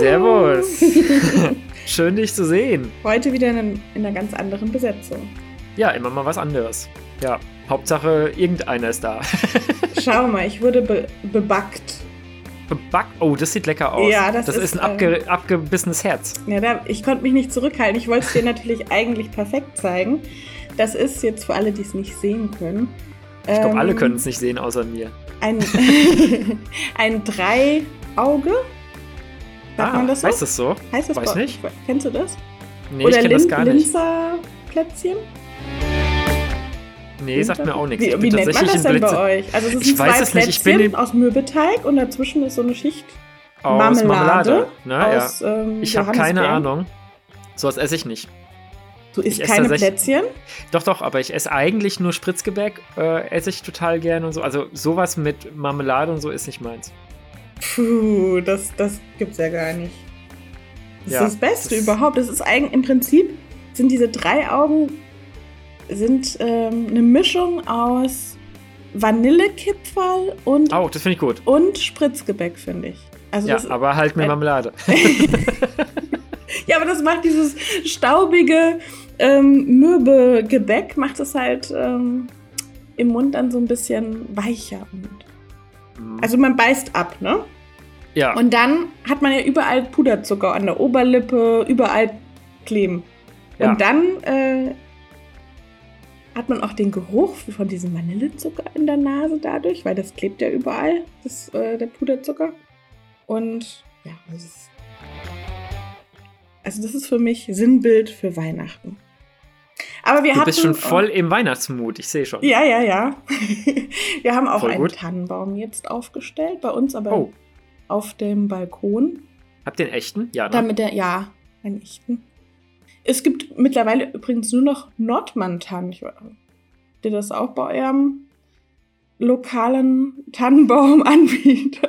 Servus. Schön, dich zu sehen. Heute wieder in, in einer ganz anderen Besetzung. Ja, immer mal was anderes. Ja, Hauptsache irgendeiner ist da. Schau mal, ich wurde be bebackt. Bebackt? Oh, das sieht lecker aus. Ja, das, das ist, ist ein abge abgebissenes Herz. Ja, da, ich konnte mich nicht zurückhalten. Ich wollte es dir natürlich eigentlich perfekt zeigen. Das ist jetzt für alle, die es nicht sehen können. Ich glaube, ähm, alle können es nicht sehen, außer mir. Ein, ein Drei-Auge. Sagt ah, man das so? heißt das so? Heißt das Weiß nicht. Kennst du das? Nee, Oder ich kenne das gar nicht. Linzer Plätzchen? Nee, sagt mir auch nichts. Wie, wie nennt man das denn bei euch? Also es sind Ich zwei weiß es nicht, ich bin in- aus Mürbeteig und dazwischen ist so eine Schicht aus Marmelade. Marmelade. Ne? Ja. aus ähm, Ich habe keine. Ahnung. Sowas esse ich nicht. Du isst keine Plätzchen? Doch, doch, aber ich esse eigentlich nur Spritzgebäck, äh, esse ich total gern und so. Also sowas mit Marmelade und so ist nicht meins. Puh, das, das gibt's ja gar nicht. Das Ja, ist das Beste das- überhaupt. Das ist eigentlich im Prinzip sind diese drei Augen sind ähm, eine Mischung aus Vanillekipferl und, Oh, das finde ich gut. und Spritzgebäck, finde ich. Also Ja, das, aber halt mit Marmelade. ja, aber das macht dieses staubige ähm, Mürbegebäck, macht es halt ähm, im Mund dann so ein bisschen weicher. Und, also man beißt ab, ne? ja, Und dann hat man ja überall Puderzucker an der Oberlippe, überall kleben. Ja. Und dann äh, hat man auch den Geruch von diesem Vanillezucker in der Nase dadurch, weil das klebt ja überall, das, äh, der Puderzucker. Und ja, das ist, also das ist für mich Sinnbild für Weihnachten. Aber wir du hatten, bist schon voll im Weihnachtsmut, ich sehe schon. Ja, ja, ja. wir haben auch Voll einen gut. Tannenbaum jetzt aufgestellt, bei uns aber Oh, auf dem Balkon. habt ihr einen echten? Ja, ne? Damit der, ja, einen echten. Es gibt mittlerweile übrigens nur noch Nordmann-Tannen. Ich- Habt ihr das auch bei eurem lokalen Tannenbaumanbieter?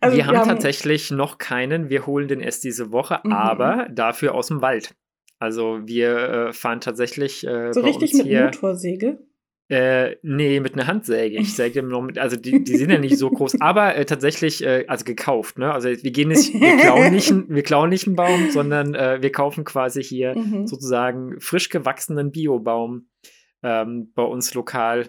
Also wir haben tatsächlich noch keinen. Wir holen den erst diese Woche, Mhm. aber dafür aus dem Wald. Also wir äh, fahren tatsächlich äh, so richtig mit hier. Motorsäge. Äh, nee, mit einer Handsäge. Ich säge noch mit, also die, die sind ja nicht so groß, aber äh, tatsächlich, äh, also gekauft, ne? Also wir gehen nicht, wir klauen nicht, einen- wir klauen nicht einen Baum, sondern äh, wir kaufen quasi hier Mhm. sozusagen frisch gewachsenen Biobaum ähm, bei uns lokal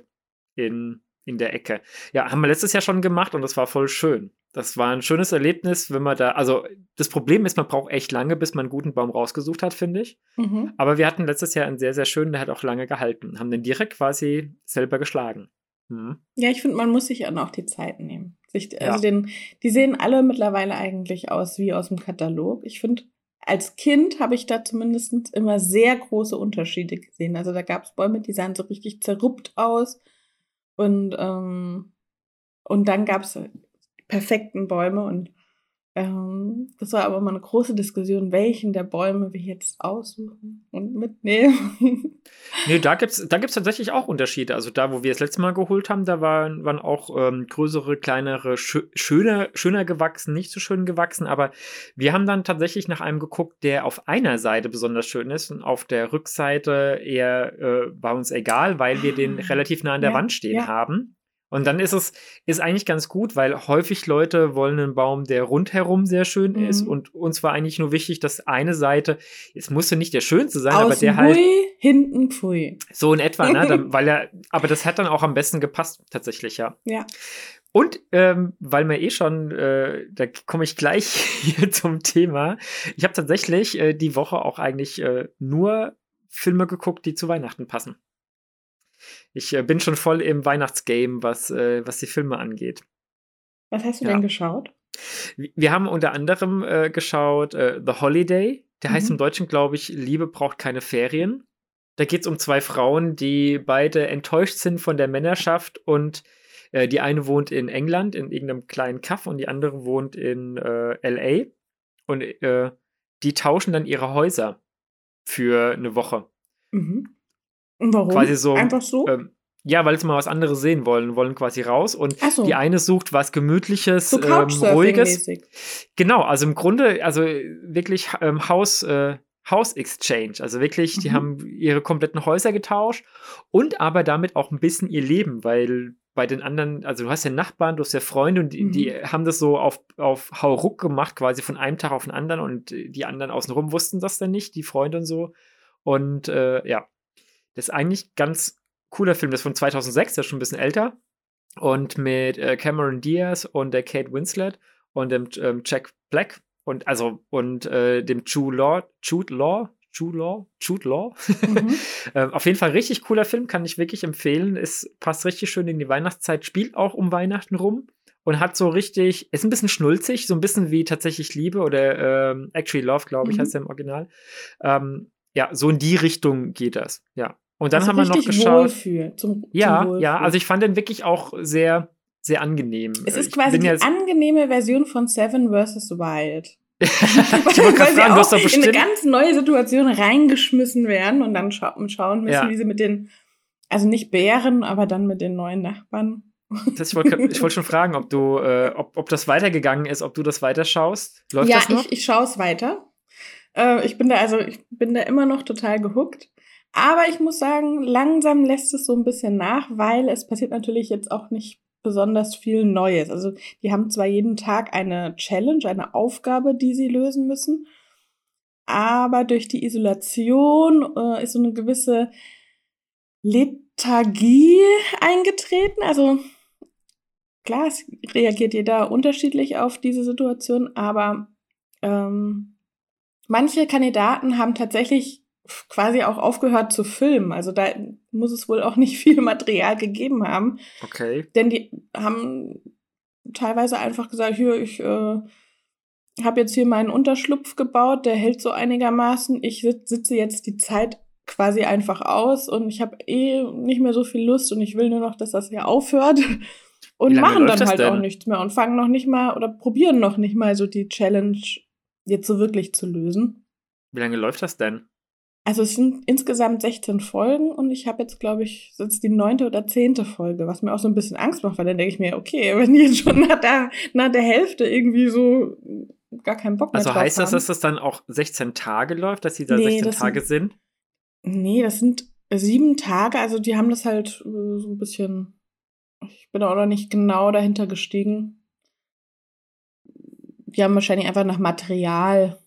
in, in der Ecke. Ja, haben wir letztes Jahr schon gemacht und das war voll schön. Das war ein schönes Erlebnis, wenn man da, also das Problem ist, man braucht echt lange, bis man einen guten Baum rausgesucht hat, finde ich. Mhm. Aber wir hatten letztes Jahr einen sehr, sehr schönen, der hat auch lange gehalten. Haben den direkt quasi selber geschlagen. Mhm. Ja, ich finde, man muss sich dann auch die Zeit nehmen. Sich, Ja. also den, die sehen alle mittlerweile eigentlich aus wie aus dem Katalog. Ich finde, als Kind habe ich da zumindest immer sehr große Unterschiede gesehen. Also da gab es Bäume, die sahen so richtig zerruppt aus. Und, ähm, und dann gab es perfekten Bäume. Und ähm, das war aber immer eine große Diskussion, welchen der Bäume wir jetzt aussuchen und mitnehmen. Nee, da gibt es da gibt's tatsächlich auch Unterschiede. Also da, wo wir das letzte Mal geholt haben, da waren, waren auch ähm, größere, kleinere, schö schöner, schöner gewachsen, nicht so schön gewachsen. Aber wir haben dann tatsächlich nach einem geguckt, der auf einer Seite besonders schön ist und auf der Rückseite eher äh, war uns egal, weil wir den Ah, relativ nah an der ja, Wand stehen ja. haben. Und dann ist es ist eigentlich ganz gut, weil häufig Leute wollen einen Baum, der rundherum sehr schön Mhm. ist. Und uns war eigentlich nur wichtig, dass eine Seite, es musste nicht der schönste sein, aber Außen der halt hui, hinten pfui. so in etwa, ne? Dann, weil er, aber das hat dann auch am besten gepasst, tatsächlich, ja. Ja. Und ähm, weil mir eh schon, äh, da komme ich gleich hier zum Thema. Ich habe tatsächlich äh, die Woche auch eigentlich äh, nur Filme geguckt, die zu Weihnachten passen. Ich äh, bin schon voll im Weihnachtsgame, was, äh, was die Filme angeht. Was hast du Ja. denn geschaut? Wir haben unter anderem äh, geschaut äh, The Holiday. Der heißt Mhm. im Deutschen, glaube ich, Liebe braucht keine Ferien. Da geht es um zwei Frauen, die beide enttäuscht sind von der Männerschaft und äh, die eine wohnt in England in irgendeinem kleinen Kaff und die andere wohnt in äh, LA. Und die tauschen dann ihre Häuser für eine Woche. Mhm. Und warum? Quasi so, Einfach so? Ähm, ja, weil sie mal was anderes sehen wollen, wollen quasi raus und so. die eine sucht was Gemütliches, so ähm, Ruhiges. Genau, also im Grunde, also wirklich ähm, Haus, äh, House Exchange. Also wirklich, die Mhm. haben ihre kompletten Häuser getauscht und aber damit auch ein bisschen ihr Leben, weil bei den anderen, also du hast ja Nachbarn, du hast ja Freunde und die, Mhm. die haben das so auf, auf Hauruck gemacht, quasi von einem Tag auf den anderen und die anderen außenrum wussten das dann nicht, die Freunde und so. Und äh, ja, das ist eigentlich ganz cooler Film, das ist von 2006, der ist schon ein bisschen älter und mit äh, Cameron Diaz und der Kate Winslet und dem ähm, Jack Black und also und äh, dem Jude Law, Jude Law, Jude Law, Jude Law. Mhm. ähm, auf jeden Fall richtig cooler Film, kann ich wirklich empfehlen. Es passt richtig schön in die Weihnachtszeit, spielt auch um Weihnachten rum und hat so richtig, ist ein bisschen schnulzig, so ein bisschen wie tatsächlich Liebe oder ähm, Actually Love, glaube ich, Mhm. heißt er im Original. Ähm, ja, so in die Richtung geht das. Ja. Und dann Also haben wir noch geschaut. Wohlfühl, zum, Ja, zum ja, Wohlfühl. also ich fand den wirklich auch sehr, sehr angenehm. Es ist quasi die angenehme Version von Seven vs. Wild. ich wollte gerade fragen, du hast auch doch in eine bestimmt. ganz neue Situation reingeschmissen werden und dann scha schauen müssen, Ja. wie sie mit den, also nicht Bären, aber dann mit den neuen Nachbarn. Das, ich wollte ich wollte schon fragen, ob du, äh, ob, ob das weitergegangen ist, ob du das weiterschaust. Läuft ja, das noch? ich, ich schaue es weiter. Äh, ich bin da also, ich bin da immer noch total gehuckt. Aber ich muss sagen, langsam lässt es so ein bisschen nach, weil es passiert natürlich jetzt auch nicht besonders viel Neues. Also die haben zwar jeden Tag eine Challenge, eine Aufgabe, die sie lösen müssen, aber durch die Isolation äh, ist so eine gewisse Lethargie eingetreten. Also klar, es reagiert jeder unterschiedlich auf diese Situation, aber ähm, manche Kandidaten haben tatsächlich quasi auch aufgehört zu filmen. Also da muss es wohl auch nicht viel Material gegeben haben, Okay. denn die haben teilweise einfach gesagt, hier, ich äh, habe jetzt hier meinen Unterschlupf gebaut, der hält so einigermaßen. Ich sit sitze jetzt die Zeit quasi einfach aus und ich habe eh nicht mehr so viel Lust und ich will nur noch, dass das hier aufhört. Und machen dann halt auch nichts mehr und fangen noch nicht mal oder probieren noch nicht mal so die Challenge jetzt so wirklich zu lösen. Wie lange läuft das denn? Also es sind insgesamt 16 Folgen und ich habe jetzt, glaube ich, jetzt die neunte oder zehnte Folge, was mir auch so ein bisschen Angst macht, weil dann denke ich mir, okay, wenn die jetzt schon nach der, nach der Hälfte irgendwie so gar keinen Bock mehr Also heißt das, haben. dass das dann auch 16 Tage läuft, dass die da Nee, 16 das Tage sind- sind? Nee, das sind sieben Tage, also die haben das halt äh, so ein bisschen, ich bin auch noch nicht genau dahinter gestiegen. Die haben wahrscheinlich einfach nach Material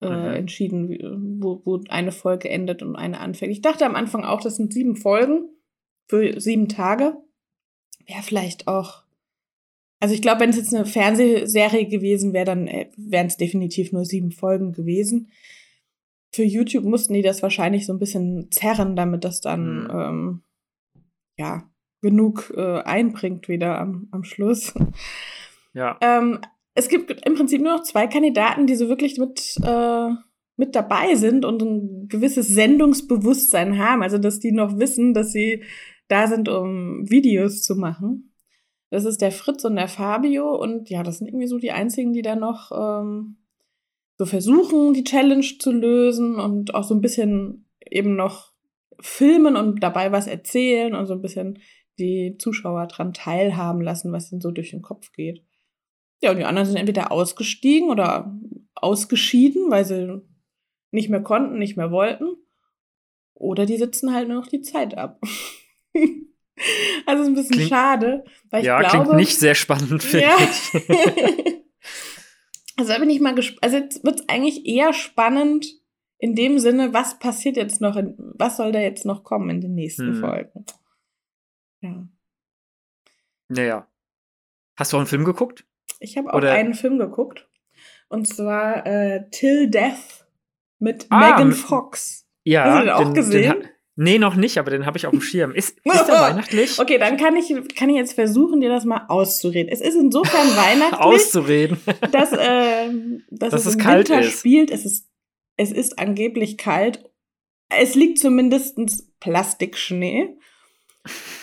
äh, Mhm. entschieden, wie, wo, wo eine Folge endet und eine anfängt. Ich dachte am Anfang auch, das sind sieben Folgen für sieben Tage. Wäre vielleicht auch. Also ich glaube, wenn es jetzt eine Fernsehserie gewesen wäre, dann äh, wären es definitiv nur sieben Folgen gewesen. Für YouTube mussten die das wahrscheinlich so ein bisschen zerren, damit das dann Mhm. ähm, ja genug äh, einbringt wieder am, am Schluss. Ja. Ähm, es gibt im Prinzip nur noch zwei Kandidaten, die so wirklich mit, äh, mit dabei sind und ein gewisses Sendungsbewusstsein haben. Also, dass die noch wissen, dass sie da sind, um Videos zu machen. Das ist der Fritz und der Fabio. Und ja, das sind irgendwie so die einzigen, die da noch ähm, so versuchen, die Challenge zu lösen und auch so ein bisschen eben noch filmen und dabei was erzählen und so ein bisschen die Zuschauer dran teilhaben lassen, was ihnen so durch den Kopf geht. Ja, und die anderen sind entweder ausgestiegen oder ausgeschieden, weil sie nicht mehr konnten, nicht mehr wollten. Oder die sitzen halt nur noch die Zeit ab. also ist ein bisschen Klingt- schade, weil ich ja, glaube, klingt nicht sehr spannend, finde ja. ich. also da bin ich mal gespannt. Also jetzt wird es eigentlich eher spannend in dem Sinne, was passiert jetzt noch, in, was soll da jetzt noch kommen in den nächsten Hm. Folgen. Ja. Naja. Hast du auch einen Film geguckt? Ich habe auch Oder- einen Film geguckt. Und zwar äh, Till Death mit Ah, Megan Fox. Ja. Hast du den auch gesehen? ha- nee, noch nicht, aber den habe ich auf dem Schirm. Ist, ist der weihnachtlich? Okay, dann kann ich, kann ich jetzt versuchen, dir das mal auszureden. Es ist insofern weihnachtlich, Auszureden. dass, ähm, dass, Dass es es im kalt Winter ist. spielt. Es ist, es ist angeblich kalt. Es liegt zumindest Plastikschnee.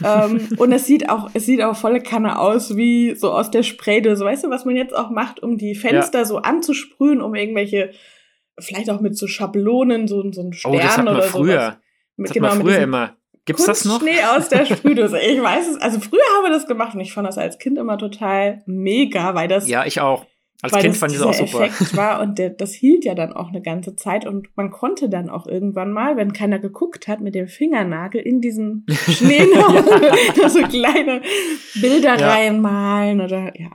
Ähm, und es sieht auch, es sieht auch volle Kanne aus wie so aus der Spraydose. Weißt du, was man jetzt auch macht, um die Fenster so anzusprühen, um irgendwelche, vielleicht auch mit so Schablonen, so, so einen Stern Oh, das hat man oder früher. sowas. Mit, Das hat man mit früher immer. Gibt's das noch? Kunstschnee aus der Sprühdose. Ich weiß es. Also früher haben wir das gemacht und ich fand das als Kind immer total mega, weil das Ja, ich auch. Als Kind fand ich das auch super. Effekt war und der, das hielt ja dann auch eine ganze Zeit und man konnte dann auch irgendwann mal, wenn keiner geguckt hat, mit dem Fingernagel in diesen Schnee ja. so kleine Bilder ja. reinmalen oder ja.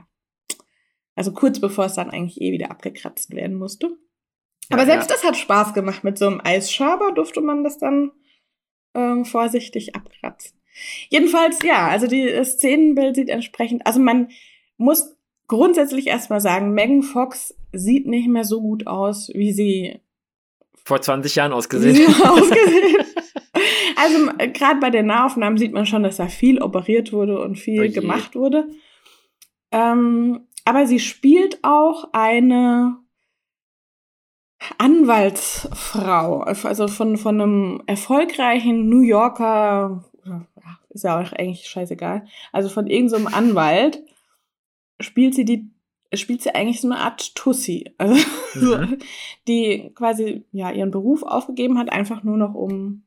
Also kurz bevor es dann eigentlich eh wieder abgekratzt werden musste. Aber ja, selbst das hat Spaß gemacht. Mit so einem Eisschaber durfte man das dann ähm, vorsichtig abkratzen. Jedenfalls, ja, also die, das Szenenbild sieht entsprechend, also man muss grundsätzlich erstmal sagen, Megan Fox sieht nicht mehr so gut aus, wie sie vor 20 Jahren ausgesehen hat. ausgesehen. also gerade bei den Nahaufnahmen sieht man schon, dass da viel operiert wurde und viel oh gemacht wurde. Ähm, aber sie spielt auch eine Anwaltsfrau, also von, von einem erfolgreichen New Yorker, ist ja auch eigentlich scheißegal, also von irgendeinem so Anwalt, spielt sie die spielt sie eigentlich so eine Art Tussi, also mhm. so, die quasi ja ihren Beruf aufgegeben hat, einfach nur noch um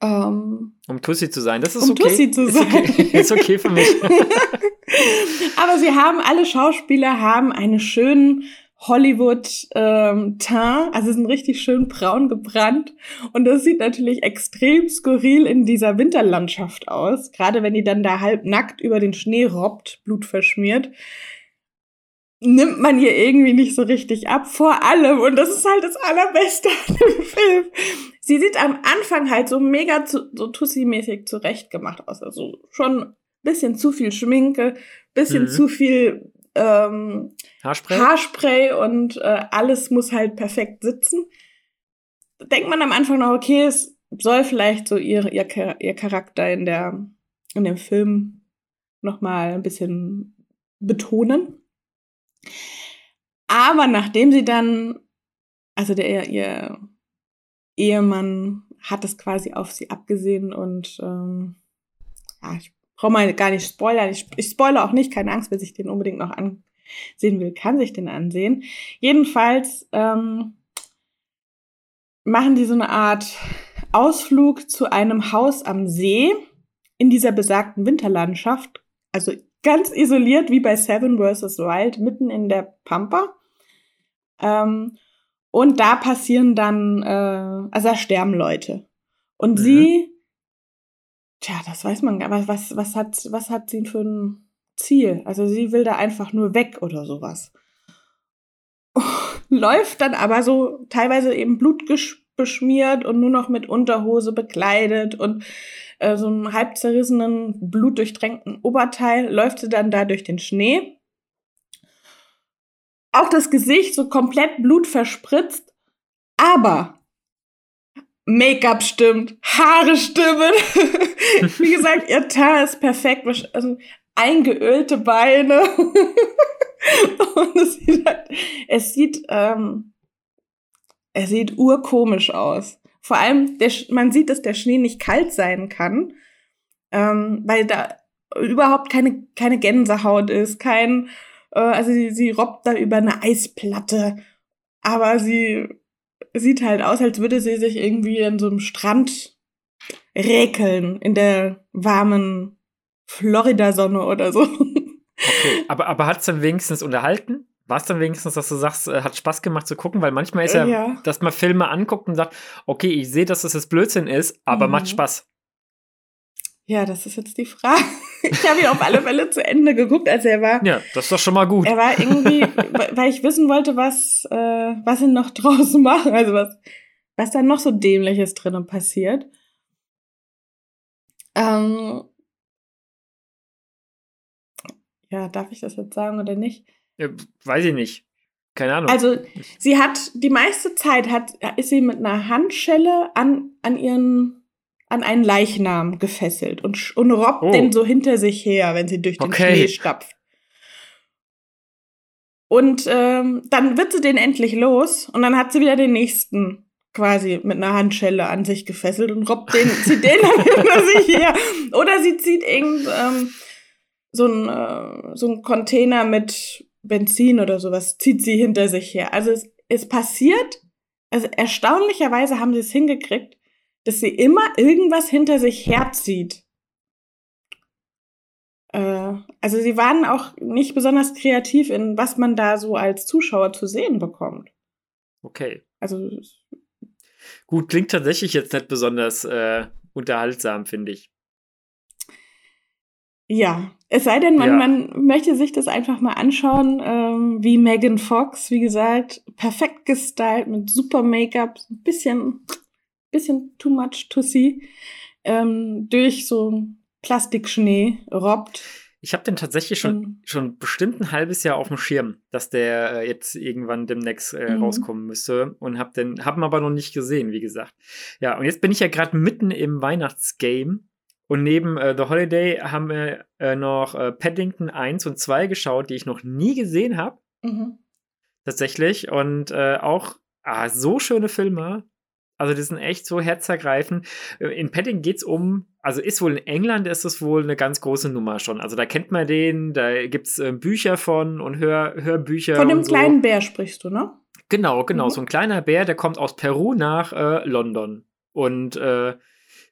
ähm, um Tussi zu sein. Das ist um okay. Tussi zu sein. Ist okay, ist okay für mich. Aber sie haben alle Schauspieler haben einen schönen Hollywood ähm, also sind richtig schön braun gebrannt und das sieht natürlich extrem skurril in dieser Winterlandschaft aus, gerade wenn die dann da halb nackt über den Schnee robbt, blutverschmiert. Nimmt man ihr irgendwie nicht so richtig ab, vor allem, und das ist halt das Allerbeste an dem Film. Sie sieht am Anfang halt so mega zu, so Tussi-mäßig zurechtgemacht aus. Also schon bisschen zu viel Schminke, bisschen mhm. zu viel ähm, Haarspray? Haarspray und äh, alles muss halt perfekt sitzen. Denkt man am Anfang noch, okay, es soll vielleicht so ihr, ihr, ihr Charakter in, der, in dem Film nochmal ein bisschen betonen. Aber nachdem sie dann, also der ihr Ehemann hat es quasi auf sie abgesehen und ähm, ja, ich brauche mal gar nicht spoilern. Ich, ich spoilere auch nicht, keine Angst, wer sich den unbedingt noch ansehen will, kann sich den ansehen. Jedenfalls ähm, machen die so eine Art Ausflug zu einem Haus am See in dieser besagten Winterlandschaft, also ganz isoliert wie bei Seven vs. Wild, mitten in der Pampa. Ähm, und da passieren dann, äh, also da sterben Leute. Und mhm. sie Tja, das weiß man, aber was, was, hat, was hat sie für ein Ziel? Also sie will da einfach nur weg oder sowas. Läuft dann aber so teilweise eben blutbeschmiert und nur noch mit Unterhose bekleidet und äh, so einem halb zerrissenen, blutdurchtränkten Oberteil läuft sie dann da durch den Schnee. Auch das Gesicht so komplett blutverspritzt, aber Make-up stimmt, Haare stimmen. Wie gesagt, ihr Teint ist perfekt. Also eingeölte Beine. Und es sieht, halt, es sieht, ähm, es sieht urkomisch aus. Vor allem, der, man sieht, dass der Schnee nicht kalt sein kann, ähm, weil da überhaupt keine, keine Gänsehaut ist, kein, äh, also sie, sie robbt da über eine Eisplatte, aber sie sieht halt aus, als würde sie sich irgendwie in so einem Strand räkeln, in der warmen Florida-Sonne oder so. Okay, aber, aber hat es dann wenigstens unterhalten? War es dann wenigstens, dass du sagst, äh, hat Spaß gemacht zu gucken? Weil manchmal ist ja, ja. dass man Filme anguckt und sagt, okay, ich sehe, dass das jetzt Blödsinn ist, aber mhm. macht Spaß. Ja, das ist jetzt die Frage. Ich habe ihn auf alle Fälle zu Ende geguckt, als er war. Ja, das ist doch schon mal gut. Er war irgendwie, weil ich wissen wollte, was, äh, was sie noch draußen machen, also was, was da noch so Dämliches drinnen passiert. Ähm, ja, darf ich das jetzt sagen oder nicht? Ja, weiß ich nicht. Keine Ahnung. Also, sie hat die meiste Zeit hat, ist sie mit einer Handschelle an, an ihren an einen Leichnam gefesselt und, und robbt oh. den so hinter sich her, wenn sie durch den okay. Schnee stapft. Und ähm, dann wird sie den endlich los und dann hat sie wieder den nächsten quasi mit einer Handschelle an sich gefesselt und robbt den, zieht den dann hinter sich her. Oder sie zieht irgend ähm, so ein äh, so ein Container mit Benzin oder sowas, zieht sie hinter sich her. Also es, es passiert, also erstaunlicherweise haben sie es hingekriegt, dass sie immer irgendwas hinter sich herzieht. Äh, also sie waren auch nicht besonders kreativ in was man da so als Zuschauer zu sehen bekommt. Okay. Also gut, klingt tatsächlich jetzt nicht besonders äh, unterhaltsam, finde ich. Ja, es sei denn, man, ja. man möchte sich das einfach mal anschauen, ähm, wie Megan Fox, wie gesagt, perfekt gestylt mit super Make-up, ein bisschen, bisschen too much to see, ähm, durch so Plastikschnee robbt. Ich habe den tatsächlich schon, mhm. schon bestimmt ein halbes Jahr auf dem Schirm, dass der äh, jetzt irgendwann demnächst äh, mhm. rauskommen müsste und habe den, hab ihn aber noch nicht gesehen, wie gesagt. Ja, und jetzt bin ich ja gerade mitten im Weihnachtsgame und neben äh, The Holiday haben wir äh, noch äh, Paddington 1 und 2 geschaut, die ich noch nie gesehen habe. Mhm. Tatsächlich. Und auch ah, so schöne Filme. Also die sind echt so herzergreifend. Äh, in Paddington geht es um, also ist wohl in England ist es wohl eine ganz große Nummer schon. Also da kennt man den, da gibt es äh, Bücher von und Hör, Hörbücher. Von dem so. kleinen Bär sprichst du, ne? Genau, genau. Mhm. So ein kleiner Bär, der kommt aus Peru nach London. Und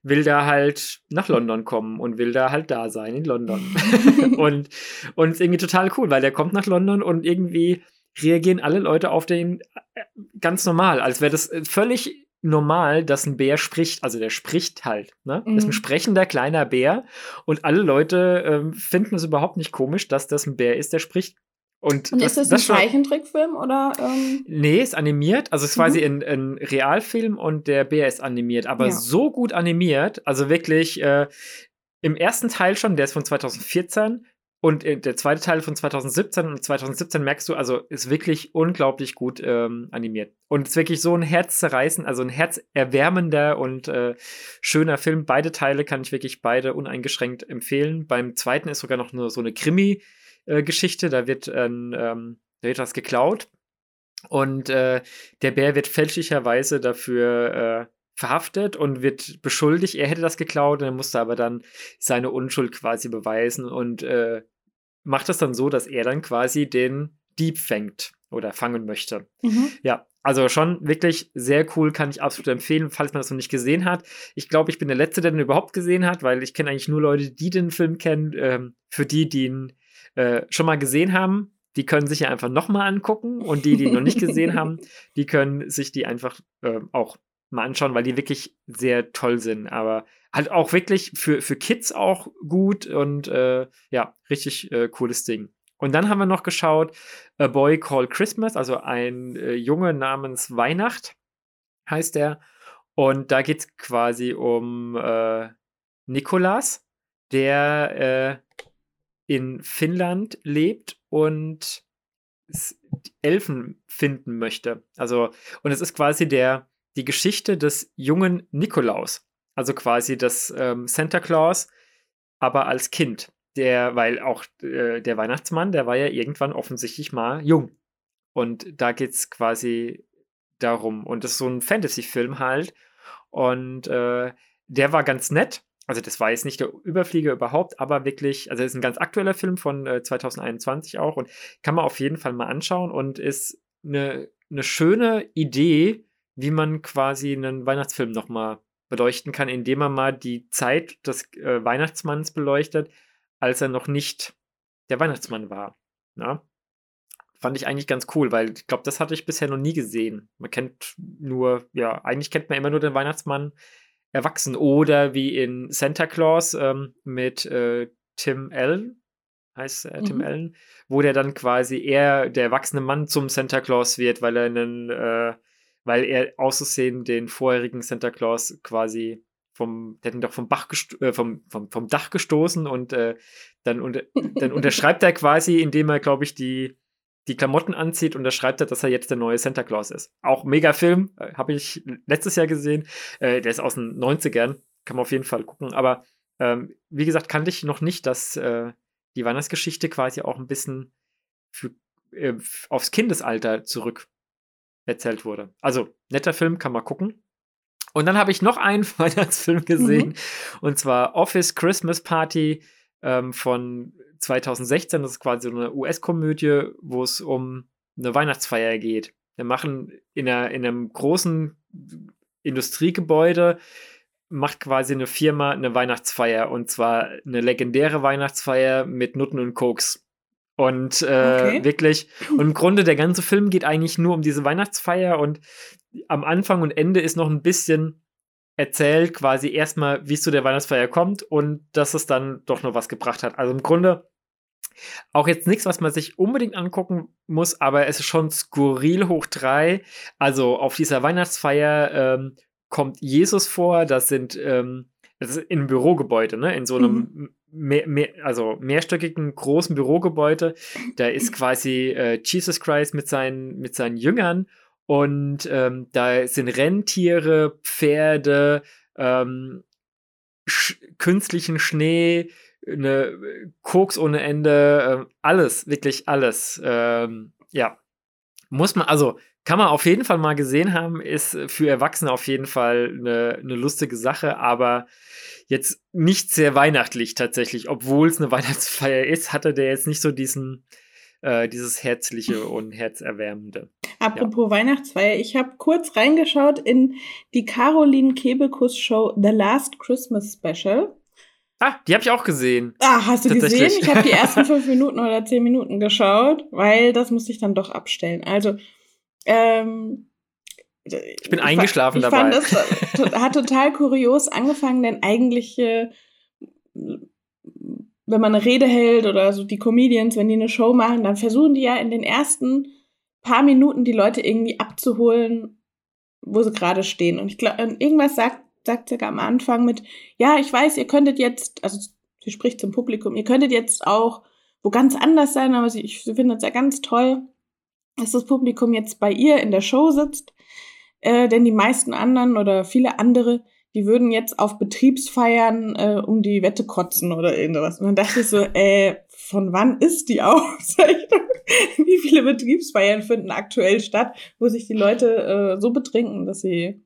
will da halt nach London kommen und will da halt da sein in London. und, und ist irgendwie total cool, weil der kommt nach London und irgendwie reagieren alle Leute auf den äh, ganz normal, als wäre das äh, völlig normal, dass ein Bär spricht. Also der spricht halt. Ne? Mhm. Das ist ein mhm. sprechender kleiner Bär und alle Leute ähm, finden es überhaupt nicht komisch, dass das ein Bär ist, der spricht. Und, und das, ist das ein Zeichentrickfilm oder? Ähm? Nee, ist animiert. Also es ist mhm. quasi ein, ein, Realfilm und der Bär ist animiert, aber ja. so gut animiert, also wirklich äh, im ersten Teil schon, der ist von 2014 und äh, der zweite Teil von 2017 und 2017 merkst du, also ist wirklich unglaublich gut ähm, animiert. Und ist wirklich so ein herzzerreißend, also ein herzerwärmender und äh, schöner Film. Beide Teile kann ich wirklich beide uneingeschränkt empfehlen. Beim zweiten ist sogar noch nur so eine Krimi- äh. Da wird, ähm, da wird was geklaut und äh, der Bär wird fälschlicherweise dafür äh, verhaftet und wird beschuldigt, er hätte das geklaut und er musste aber dann seine Unschuld quasi beweisen und äh, macht das dann so, dass er dann quasi den Dieb fängt oder fangen möchte. Mhm. Ja, also schon wirklich sehr cool, kann ich absolut empfehlen, falls man das noch nicht gesehen hat. Ich glaube, ich bin der Letzte, der den überhaupt gesehen hat, weil ich kenne eigentlich nur Leute, die den Film kennen. Ähm, für die, die ihn äh, schon mal gesehen haben, die können sich ja einfach nochmal angucken und die, die noch nicht gesehen haben, die können sich die einfach äh, auch mal anschauen, weil die wirklich sehr toll sind. Aber halt auch wirklich für, für Kids auch gut und äh, ja, richtig äh, cooles Ding. Und dann haben wir noch geschaut A Boy Called Christmas, also ein äh, Junge namens Weihnacht heißt der. Und da geht es quasi um äh, Nikolas, der äh, in Finnland lebt und Elfen finden möchte. Also, und es ist quasi der, die Geschichte des jungen Nikolaus. Also quasi das ähm, Santa Claus, aber als Kind. Der, weil auch äh, der Weihnachtsmann, der war ja irgendwann offensichtlich mal jung. Und da geht es quasi darum. Und das ist so ein Fantasy-Film halt. Und äh, der war ganz nett. Also das war jetzt nicht der Überflieger überhaupt, aber wirklich, also es ist ein ganz aktueller Film von äh, 2021 auch und kann man auf jeden Fall mal anschauen und ist eine, eine schöne Idee, wie man quasi einen Weihnachtsfilm nochmal beleuchten kann, indem man mal die Zeit des äh, Weihnachtsmanns beleuchtet, als er noch nicht der Weihnachtsmann war. Na? Fand ich eigentlich ganz cool, weil ich glaube, das hatte ich bisher noch nie gesehen. Man kennt nur, ja, eigentlich kennt man immer nur den Weihnachtsmann erwachsen. Oder wie in Santa Claus ähm, mit äh, Tim Allen, heißt äh, Tim mhm. Allen, wo der dann quasi eher der erwachsene Mann zum Santa Claus wird, weil er einen, äh, weil er auszusehen den vorherigen Santa Claus quasi vom, der hat ihn doch vom, Bach äh, vom, vom, vom Dach gestoßen und äh, dann, unter dann unterschreibt er quasi, indem er, glaube ich, die die Klamotten anzieht und da schreibt er, dass er jetzt der neue Santa Claus ist. Auch mega Film, äh, habe ich letztes Jahr gesehen. Äh, der ist aus den 90ern, kann man auf jeden Fall gucken. Aber ähm, wie gesagt, kannte ich noch nicht, dass äh, die Weihnachtsgeschichte quasi auch ein bisschen für, aufs Kindesalter zurück erzählt wurde. Also, netter Film, kann man gucken. Und dann habe ich noch einen Weihnachtsfilm gesehen, mhm. und zwar Office Christmas Party ähm, von 2016. Das ist quasi so eine US-Komödie, wo es um eine Weihnachtsfeier geht. Wir machen in, einer, in einem großen Industriegebäude macht quasi eine Firma eine Weihnachtsfeier und zwar eine legendäre Weihnachtsfeier mit Nutten und Koks. Und äh, okay. wirklich, und im Grunde der ganze Film geht eigentlich nur um diese Weihnachtsfeier und am Anfang und Ende ist noch ein bisschen erzählt, quasi erstmal, wie es zu der Weihnachtsfeier kommt und dass es dann doch noch was gebracht hat. Also im Grunde auch jetzt nichts, was man sich unbedingt angucken muss, aber es ist schon skurril hoch drei. Also auf dieser Weihnachtsfeier ähm, kommt Jesus vor, das sind ähm, das ist in einem Bürogebäude, ne? In so einem mhm. Mehr, mehr, also mehrstöckigen großen Bürogebäude. Da ist quasi äh, Jesus Christ mit seinen, mit seinen Jüngern und ähm, da sind Rentiere, Pferde, ähm, sch künstlichen Schnee, eine Koks ohne Ende, äh, alles, wirklich alles. Ähm, ja. Muss man, also kann man auf jeden Fall mal gesehen haben, ist für Erwachsene auf jeden Fall eine, eine lustige Sache, aber jetzt nicht sehr weihnachtlich tatsächlich. Obwohl es eine Weihnachtsfeier ist, hatte der jetzt nicht so diesen, äh, dieses Herzliche und Herzerwärmende. Apropos ja. Weihnachtsfeier, ich habe kurz reingeschaut in die Caroline Kebekus Show The Last Christmas Special. Ah, die habe ich auch gesehen. Ah, hast du gesehen? Ich habe die ersten fünf Minuten oder zehn Minuten geschaut, weil das musste ich dann doch abstellen. Also, ähm, ich bin ich eingeschlafen ich dabei. Ich fand das hat total kurios angefangen, denn eigentlich, äh, wenn man eine Rede hält oder so die Comedians, wenn die eine Show machen, dann versuchen die ja in den ersten paar Minuten die Leute irgendwie abzuholen, wo sie gerade stehen. Und ich glaube, irgendwas sagt sagt sogar am Anfang mit, ja, ich weiß, ihr könntet jetzt, also sie spricht zum Publikum, ihr könntet jetzt auch wo ganz anders sein, aber sie, ich finde es ja ganz toll, dass das Publikum jetzt bei ihr in der Show sitzt, äh, denn die meisten anderen oder viele andere, die würden jetzt auf Betriebsfeiern äh, um die Wette kotzen oder irgendwas. Und dann dachte ich so, äh, von wann ist die Aufzeichnung? Wie viele Betriebsfeiern finden aktuell statt, wo sich die Leute äh, so betrinken, dass sie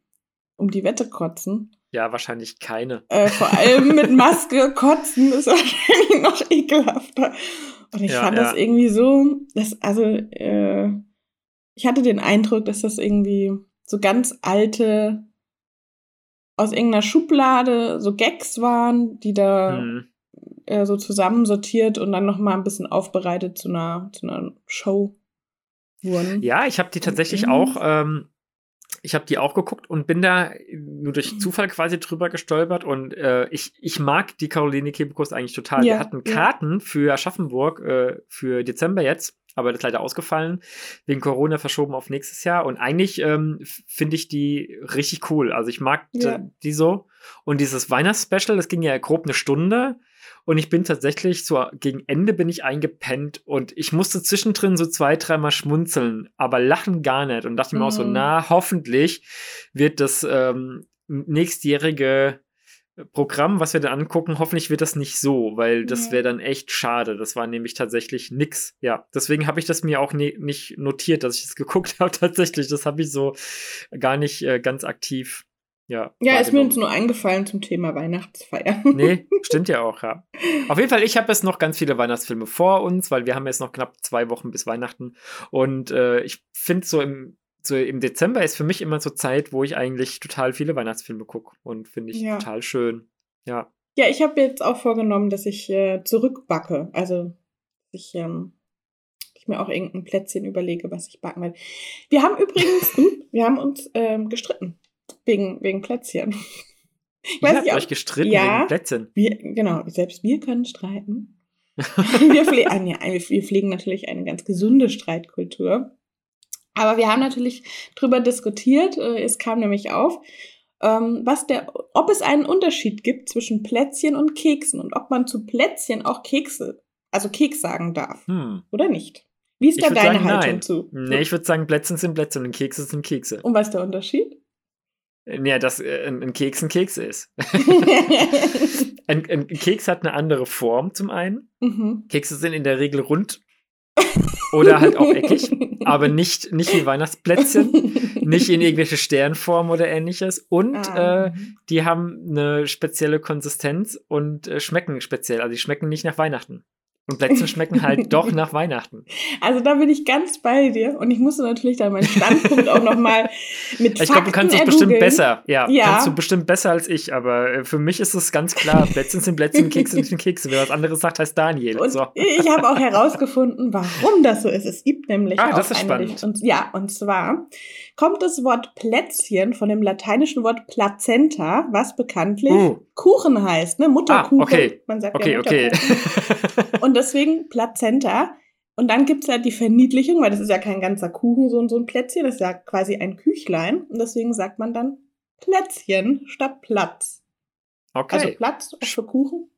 um die Wette kotzen. Ja, wahrscheinlich keine. Äh, vor allem mit Maske kotzen ist wahrscheinlich noch ekelhafter. Und ich ja, fand ja. das irgendwie so, dass, also, äh, ich hatte den Eindruck, dass das irgendwie so ganz alte, aus irgendeiner Schublade so Gags waren, die da hm. äh, so zusammensortiert und dann nochmal ein bisschen aufbereitet zu einer, zu einer Show wurden. Ja, ich habe die tatsächlich mhm. auch ähm, ich habe die auch geguckt und bin da nur durch mhm. Zufall quasi drüber gestolpert und äh, ich, ich mag die Caroline Kebekus eigentlich total. Ja, Wir hatten Karten ja. für Aschaffenburg äh, für Dezember jetzt, aber das ist leider ausgefallen, wegen Corona verschoben auf nächstes Jahr und eigentlich ähm, finde ich die richtig cool. Also ich mag ja. die so und dieses Weihnachtsspecial, das ging ja grob eine Stunde und ich bin tatsächlich so gegen Ende bin ich eingepennt und ich musste zwischendrin so zwei, dreimal schmunzeln, aber lachen gar nicht. Und dachte mhm. mir auch so, mhm. na, hoffentlich wird das ähm, nächstjährige Programm, was wir dann angucken, hoffentlich wird das nicht so, weil das wäre dann echt schade. Das war nämlich tatsächlich nix. Ja, deswegen habe ich das mir auch ne nicht notiert, dass ich es das geguckt habe. Tatsächlich, das habe ich so gar nicht äh, ganz aktiv ja, ja ist mir jetzt nur eingefallen zum Thema Weihnachtsfeier. Nee, stimmt ja auch, ja. Auf jeden Fall, ich habe jetzt noch ganz viele Weihnachtsfilme vor uns, weil wir haben jetzt noch knapp zwei Wochen bis Weihnachten. Und äh, ich finde so im, so im Dezember ist für mich immer so Zeit, wo ich eigentlich total viele Weihnachtsfilme gucke. Und finde ich ja. total schön. Ja. Ja, ich habe jetzt auch vorgenommen, dass ich äh, zurückbacke. Also ich, ähm, ich mir auch irgendein Plätzchen überlege, was ich backen will. Wir haben übrigens, wir haben uns ähm, gestritten. Wegen, wegen Plätzchen. Ich weiß Ihr habt euch gestritten ja, wegen Plätzchen. Wir, genau, selbst wir können streiten. wir, pflegen, ah, wir pflegen natürlich eine ganz gesunde Streitkultur. Aber wir haben natürlich drüber diskutiert, äh, es kam nämlich auf, ähm, was der, ob es einen Unterschied gibt zwischen Plätzchen und Keksen und ob man zu Plätzchen auch Kekse, also Keks sagen darf. Hm. Oder nicht? Wie ist da deine sagen, Haltung nein. zu? Nee, ich würde sagen, Plätzchen sind Plätzchen und Kekse sind Kekse. Und was ist der Unterschied? Ja, dass äh, ein, Keks ein Keks ist. ein, ein, Keks hat eine andere Form zum einen. Mhm. Kekse sind in der Regel rund oder halt auch eckig, aber nicht, nicht wie Weihnachtsplätzchen, nicht in irgendwelche Sternform oder ähnliches. Und ah. äh, die haben eine spezielle Konsistenz und äh, schmecken speziell. Also die schmecken nicht nach Weihnachten. Und Plätzchen schmecken halt doch nach Weihnachten. Also da bin ich ganz bei dir und ich musste natürlich dann meinen Standpunkt auch nochmal mit Ich glaube, du kannst es bestimmt besser. Ja, ja, kannst du bestimmt besser als ich, aber äh, für mich ist es ganz klar, Plätzchen sind Plätzchen, Kekse sind Kekse. Wer was anderes sagt, heißt Daniel. Und so. ich habe auch herausgefunden, warum das so ist. Es gibt nämlich ah, auch das ist spannend. Und, ja, und zwar kommt das Wort Plätzchen von dem lateinischen Wort Plazenta, was bekanntlich Oh. Kuchen heißt, ne? Mutterkuchen. Ah, okay. Man sagt Okay, ja okay. Mutterkuchen. Und deswegen Plazenta. Und dann gibt's halt die Verniedlichung, weil das ist ja kein ganzer Kuchen, so, so ein Plätzchen, das ist ja quasi ein Küchlein. Und deswegen sagt man dann Plätzchen statt Platz. Okay. Also Platz für Kuchen.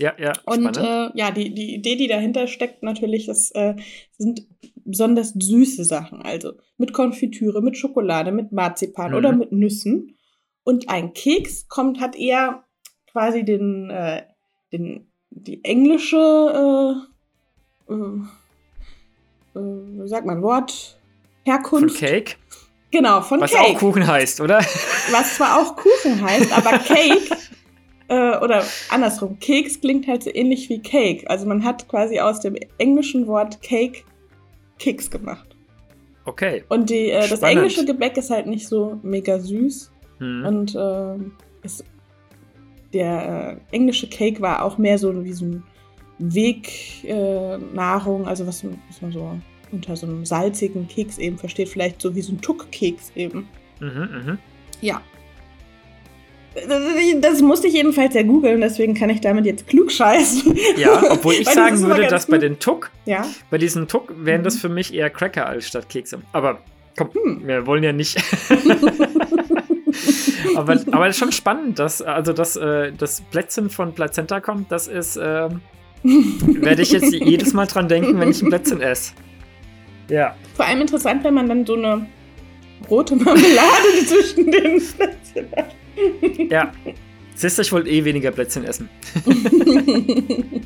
Ja, ja. Und äh, ja, die, die Idee, die dahinter steckt, natürlich, das äh, sind besonders süße Sachen. Also mit Konfitüre, mit Schokolade, mit Marzipan Mhm. oder mit Nüssen. Und ein Keks kommt, hat eher quasi den, äh, den die englische, äh, äh, äh, wie sagt man, Wort, Von Herkunft. Cake, Genau, von was Cake auch Kuchen heißt, oder? was zwar auch Kuchen heißt, aber Cake äh, oder andersrum, Keks klingt halt so ähnlich wie Cake. Also man hat quasi aus dem englischen Wort Cake Keks gemacht. Okay. Und die, äh, das englische Gebäck ist halt nicht so mega süß Hm. und äh, ist, der äh, englische Cake war auch mehr so wie so ein Wegnahrung, äh, also was, was man so unter so einem salzigen Keks eben versteht, vielleicht so wie so ein Tuckkeks eben. Mhm, mhm. Ja. Das musste ich jedenfalls ja googeln, deswegen kann ich damit jetzt klug scheißen. Ja, obwohl ich das sagen immer würde, dass bei gut. den Tuck, Ja. bei diesen Tuck wären das Mhm. für mich eher Cracker als statt Kekse. Aber komm, Hm. wir wollen ja nicht. aber, aber das ist schon spannend, dass also dass äh, das Plätzchen von Plazenta kommt, das ist, ähm, werde ich jetzt jedes Mal dran denken, wenn ich ein Plätzchen esse. Ja. Vor allem interessant, wenn man dann so eine rote Marmelade zwischen den Plätzchen hat. Ja. Siehst du, ich wollte eh weniger Plätzchen essen.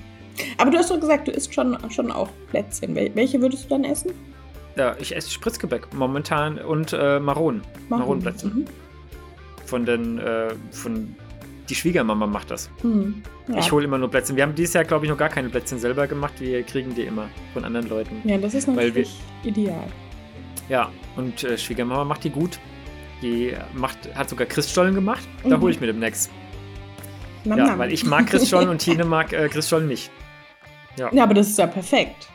Aber du hast doch gesagt, du isst schon, schon auch Plätzchen. Wel welche würdest du dann essen? Ja, ich esse Spritzgebäck momentan und äh, Maronen. Maronenplätzchen. Mhm. Von den, äh, von die Schwiegermama macht das. Mhm. Ja. Ich hole immer nur Plätzchen. Wir haben dieses Jahr, glaube ich, noch gar keine Plätzchen selber gemacht. Wir kriegen die immer von anderen Leuten. ja, das ist natürlich ideal. Ja, und äh, Schwiegermama macht die gut. Die macht, hat sogar Christstollen gemacht. Da Mhm. hole ich mir demnächst. Nam, Ja, nam. weil ich mag Christstollen und Tine mag äh, Christstollen nicht. Ja, aber das ist ja perfekt.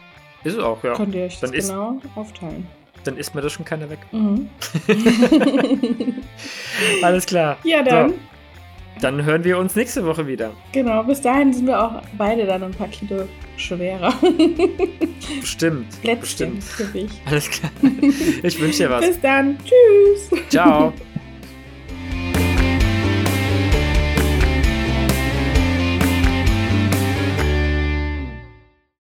Ist es auch, ja. Könnt ihr euch das Dann ist- genau aufteilen. Dann isst mir das schon keiner weg. Mhm. Alles klar. ja, dann. So, dann hören wir uns nächste Woche wieder. Genau, bis dahin sind wir auch beide dann ein paar Kilo schwerer. Bestimmt. Plätzchen Bestimmt. Alles klar. Ich wünsche dir was. Bis dann. Tschüss. Ciao.